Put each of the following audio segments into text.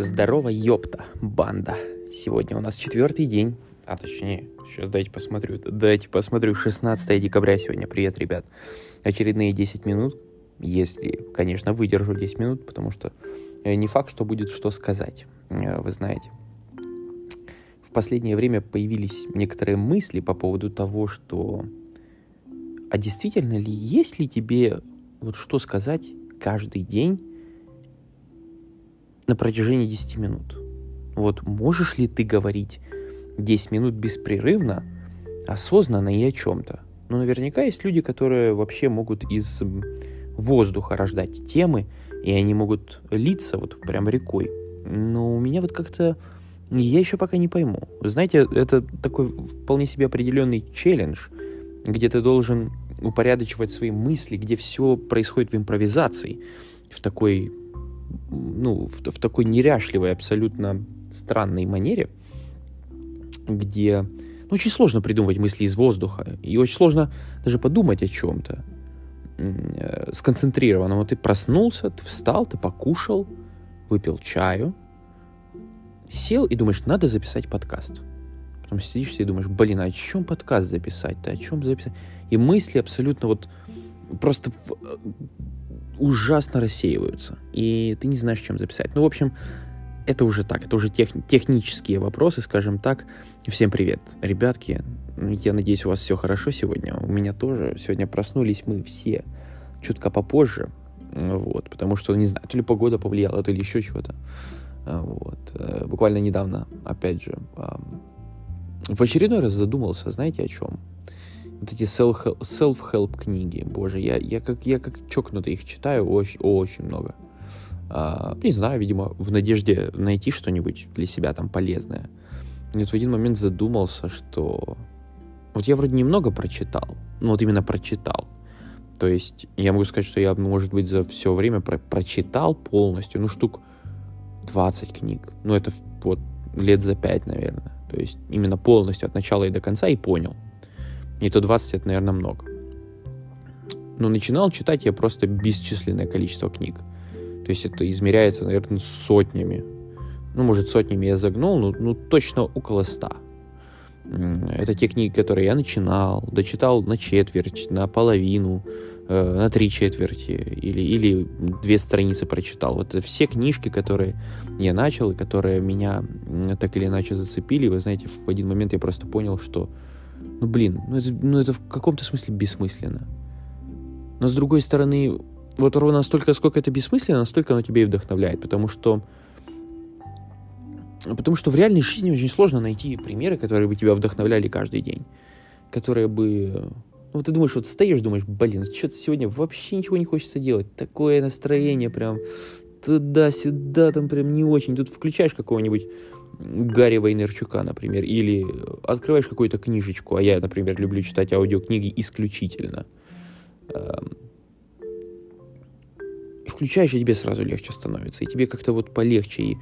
Здорово, ёпта, банда. Сегодня у нас четвертый день, а точнее, сейчас дайте посмотрю, дайте посмотрю, 16 декабря сегодня. Привет, ребят. Очередные 10 минут, если, конечно, выдержу 10 минут, потому что э, не факт, что будет что сказать, э, вы знаете. В последнее время появились некоторые мысли по поводу того, что а действительно ли есть ли тебе вот что сказать каждый день на протяжении 10 минут. Вот можешь ли ты говорить 10 минут беспрерывно, осознанно и о чем-то? Ну, наверняка есть люди, которые вообще могут из воздуха рождать темы, и они могут литься вот прям рекой. Но у меня вот как-то... Я еще пока не пойму. Знаете, это такой вполне себе определенный челлендж, где ты должен упорядочивать свои мысли, где все происходит в импровизации, в такой ну, в, в такой неряшливой, абсолютно странной манере, где ну, очень сложно придумывать мысли из воздуха, и очень сложно даже подумать о чем-то э, сконцентрированно. Вот ты проснулся, ты встал, ты покушал, выпил чаю, сел и думаешь, надо записать подкаст. Потом сидишь и думаешь, блин, а о чем подкаст записать-то, о чем записать? И мысли абсолютно вот просто ужасно рассеиваются, и ты не знаешь, чем записать. Ну, в общем, это уже так, это уже тех, технические вопросы, скажем так. Всем привет, ребятки. Я надеюсь, у вас все хорошо сегодня. У меня тоже. Сегодня проснулись мы все чутка попозже. Вот, потому что, не знаю, то ли погода повлияла, то ли еще чего-то. Вот. Э, буквально недавно, опять же, в очередной раз задумался, знаете, о чем? Вот эти self-help книги, боже, я, я, как, я как чокнутый их читаю очень, очень много. А, не знаю, видимо, в надежде найти что-нибудь для себя там полезное. И вот в один момент задумался, что вот я вроде немного прочитал, ну вот именно прочитал. То есть я могу сказать, что я, может быть, за все время про прочитал полностью, ну, штук 20 книг. Ну, это вот лет за 5, наверное. То есть именно полностью от начала и до конца и понял – и то 20 это, наверное, много. Но начинал читать я просто бесчисленное количество книг. То есть это измеряется, наверное, сотнями. Ну, может, сотнями я загнул, но ну, точно около ста. Это те книги, которые я начинал, дочитал на четверть, на половину, э, на три четверти или, или две страницы прочитал. Вот это все книжки, которые я начал и которые меня так или иначе зацепили. Вы знаете, в один момент я просто понял, что ну, блин, ну это, ну это в каком-то смысле бессмысленно. Но с другой стороны, вот ровно настолько, сколько это бессмысленно, настолько оно тебя и вдохновляет, потому что Потому что в реальной жизни очень сложно найти примеры, которые бы тебя вдохновляли каждый день. Которые бы... Ну, ты думаешь, вот стоишь, думаешь, блин, что-то сегодня вообще ничего не хочется делать. Такое настроение прям туда-сюда, там прям не очень. Тут включаешь какого-нибудь Гарри Вайнерчука, например, или открываешь какую-то книжечку, а я, например, люблю читать аудиокниги исключительно. Эм, включаешь, и тебе сразу легче становится, и тебе как-то вот полегче, и,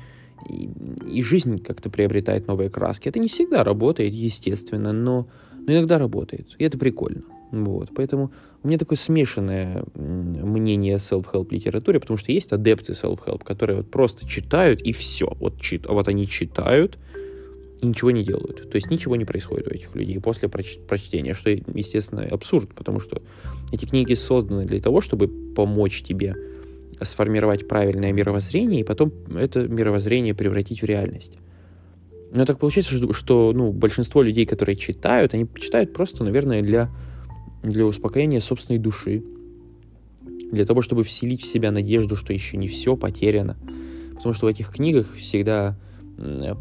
и, и жизнь как-то приобретает новые краски. Это не всегда работает, естественно, но, но иногда работает, и это прикольно. Вот, поэтому у меня такое смешанное мнение о self-help литературе, потому что есть адепты self-help, которые вот просто читают и все. Вот, чит, вот они читают и ничего не делают. То есть ничего не происходит у этих людей после проч- прочтения, что, естественно, абсурд, потому что эти книги созданы для того, чтобы помочь тебе сформировать правильное мировоззрение и потом это мировоззрение превратить в реальность. Но так получается, что, что ну, большинство людей, которые читают, они читают просто, наверное, для для успокоения собственной души, для того, чтобы вселить в себя надежду, что еще не все потеряно. Потому что в этих книгах всегда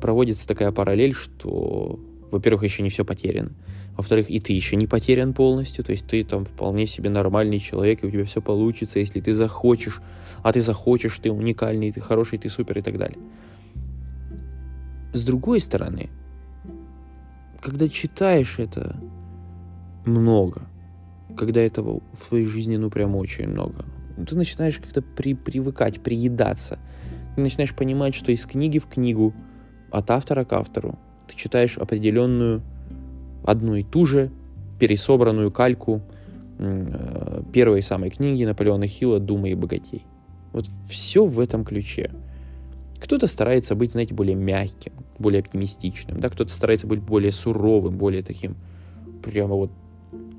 проводится такая параллель, что, во-первых, еще не все потеряно, во-вторых, и ты еще не потерян полностью, то есть ты там вполне себе нормальный человек, и у тебя все получится, если ты захочешь, а ты захочешь, ты уникальный, ты хороший, ты супер и так далее. С другой стороны, когда читаешь это много, когда этого в твоей жизни, ну, прям очень много, ты начинаешь как-то при, привыкать, приедаться. Ты начинаешь понимать, что из книги в книгу, от автора к автору, ты читаешь определенную, одну и ту же, пересобранную кальку э, первой самой книги Наполеона Хилла «Думай и богатей». Вот все в этом ключе. Кто-то старается быть, знаете, более мягким, более оптимистичным, да, кто-то старается быть более суровым, более таким, прямо вот,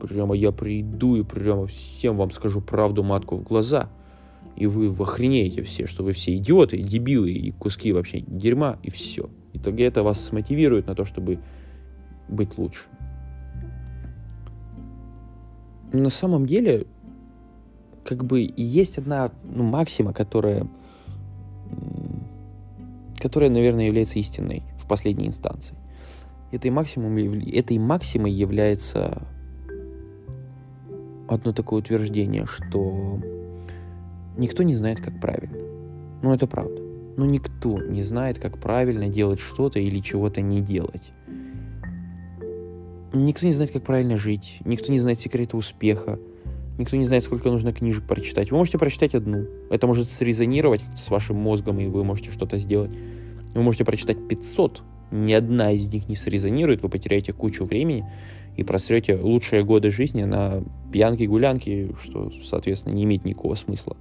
прямо я приду и прямо всем вам скажу правду матку в глаза, и вы охренеете все, что вы все идиоты, дебилы и куски вообще дерьма, и все. И тогда это вас смотивирует на то, чтобы быть лучше. Но на самом деле, как бы есть одна ну, максима, которая, которая, наверное, является истинной в последней инстанции. Этой, максимум, этой максимой является одно такое утверждение, что никто не знает, как правильно. Ну, это правда. Но никто не знает, как правильно делать что-то или чего-то не делать. Никто не знает, как правильно жить. Никто не знает секреты успеха. Никто не знает, сколько нужно книжек прочитать. Вы можете прочитать одну. Это может срезонировать с вашим мозгом, и вы можете что-то сделать. Вы можете прочитать 500. Ни одна из них не срезонирует. Вы потеряете кучу времени и просрете лучшие годы жизни на пьянки-гулянки, что, соответственно, не имеет никакого смысла.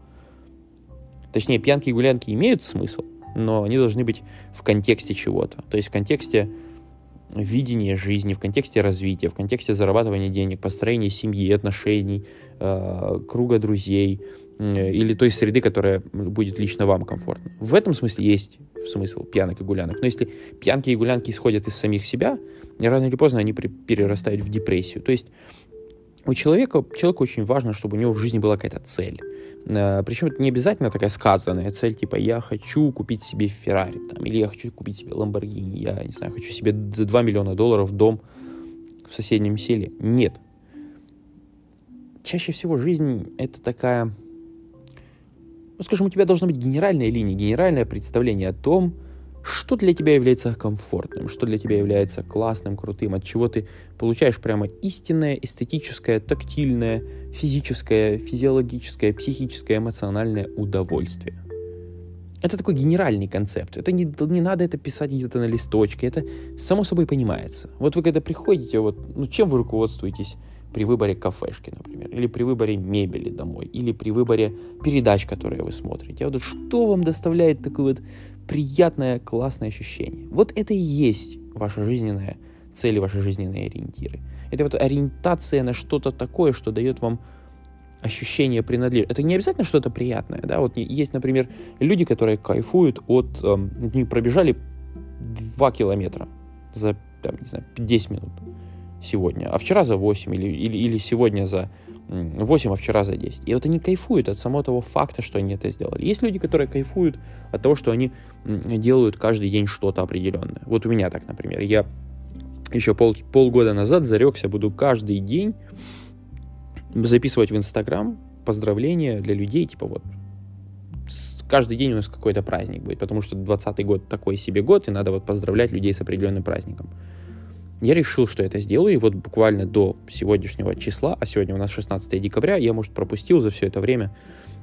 Точнее, пьянки и гулянки имеют смысл, но они должны быть в контексте чего-то. То есть в контексте видения жизни, в контексте развития, в контексте зарабатывания денег, построения семьи, отношений, э, круга друзей или той среды, которая будет лично вам комфортна. В этом смысле есть смысл пьянок и гулянок. Но если пьянки и гулянки исходят из самих себя, рано или поздно они перерастают в депрессию. То есть у человека, человеку очень важно, чтобы у него в жизни была какая-то цель. Э, Причем это не обязательно такая сказанная цель, типа я хочу купить себе Феррари, там, или я хочу купить себе Ламборгини, я не знаю, хочу себе за 2 миллиона долларов дом в соседнем селе. Нет. Чаще всего жизнь это такая, ну, скажем, у тебя должна быть генеральная линия, генеральное представление о том, что для тебя является комфортным, что для тебя является классным, крутым, от чего ты получаешь прямо истинное, эстетическое, тактильное, физическое, физиологическое, психическое, эмоциональное удовольствие. Это такой генеральный концепт. Это не, не надо это писать где-то на листочке. Это само собой понимается. Вот вы когда приходите, вот, ну чем вы руководствуетесь при выборе кафешки, например, или при выборе мебели домой, или при выборе передач, которые вы смотрите. А вот что вам доставляет такой вот приятное, классное ощущение. Вот это и есть ваша жизненная цель ваши жизненные ориентиры. Это вот ориентация на что-то такое, что дает вам ощущение принадлежности. Это не обязательно что-то приятное, да, вот есть, например, люди, которые кайфуют от, эм, не пробежали 2 километра за, там, не знаю, 10 минут сегодня, а вчера за 8 или, или, или сегодня за 8, а вчера за 10. И вот они кайфуют от самого того факта, что они это сделали. Есть люди, которые кайфуют от того, что они делают каждый день что-то определенное. Вот у меня так, например. Я еще пол, полгода назад зарекся, буду каждый день записывать в Инстаграм поздравления для людей, типа вот каждый день у нас какой-то праздник будет, потому что 20 год такой себе год, и надо вот поздравлять людей с определенным праздником. Я решил, что это сделаю, и вот буквально до сегодняшнего числа, а сегодня у нас 16 декабря, я, может, пропустил за все это время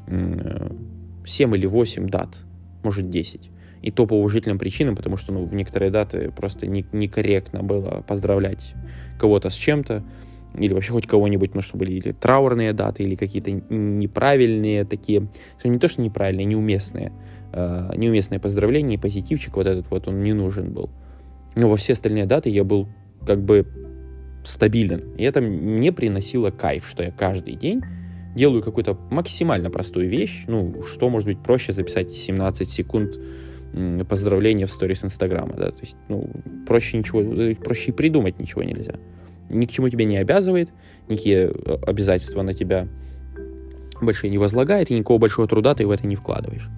7 или 8 дат, может, 10. И то по уважительным причинам, потому что ну, в некоторые даты просто не, некорректно было поздравлять кого-то с чем-то, или вообще хоть кого-нибудь, ну, что были или траурные даты, или какие-то неправильные такие, не то, что неправильные, неуместные, э, неуместные поздравления, и позитивчик вот этот вот, он не нужен был. Но во все остальные даты я был как бы стабилен. И это мне приносило кайф, что я каждый день делаю какую-то максимально простую вещь. Ну, что может быть проще записать 17 секунд поздравления в сторис Инстаграма, да, то есть, ну, проще ничего, проще и придумать ничего нельзя. Ни к чему тебя не обязывает, никакие э, обязательства на тебя большие не возлагает, и никакого большого труда ты в это не вкладываешь.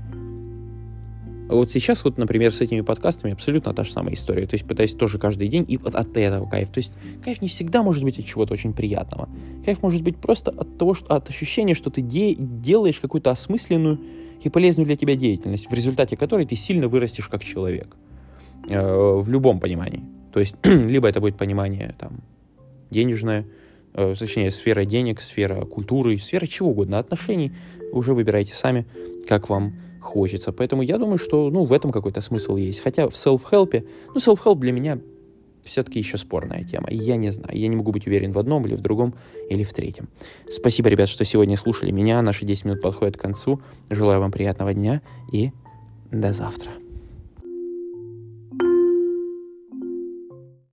Вот сейчас вот, например, с этими подкастами абсолютно та же самая история. То есть пытаюсь тоже каждый день и вот от этого кайф. То есть кайф не всегда может быть от чего-то очень приятного. Кайф может быть просто от того, что от ощущения, что ты де- делаешь какую-то осмысленную и полезную для тебя деятельность, в результате которой ты сильно вырастешь как человек. Э, в любом понимании. То есть либо это будет понимание там денежное, э, точнее, сфера денег, сфера культуры, сфера чего угодно, отношений. Уже выбирайте сами, как вам хочется. Поэтому я думаю, что ну, в этом какой-то смысл есть. Хотя в self-help, ну, self-help для меня все-таки еще спорная тема. Я не знаю. Я не могу быть уверен в одном или в другом или в третьем. Спасибо, ребят, что сегодня слушали меня. Наши 10 минут подходят к концу. Желаю вам приятного дня и до завтра.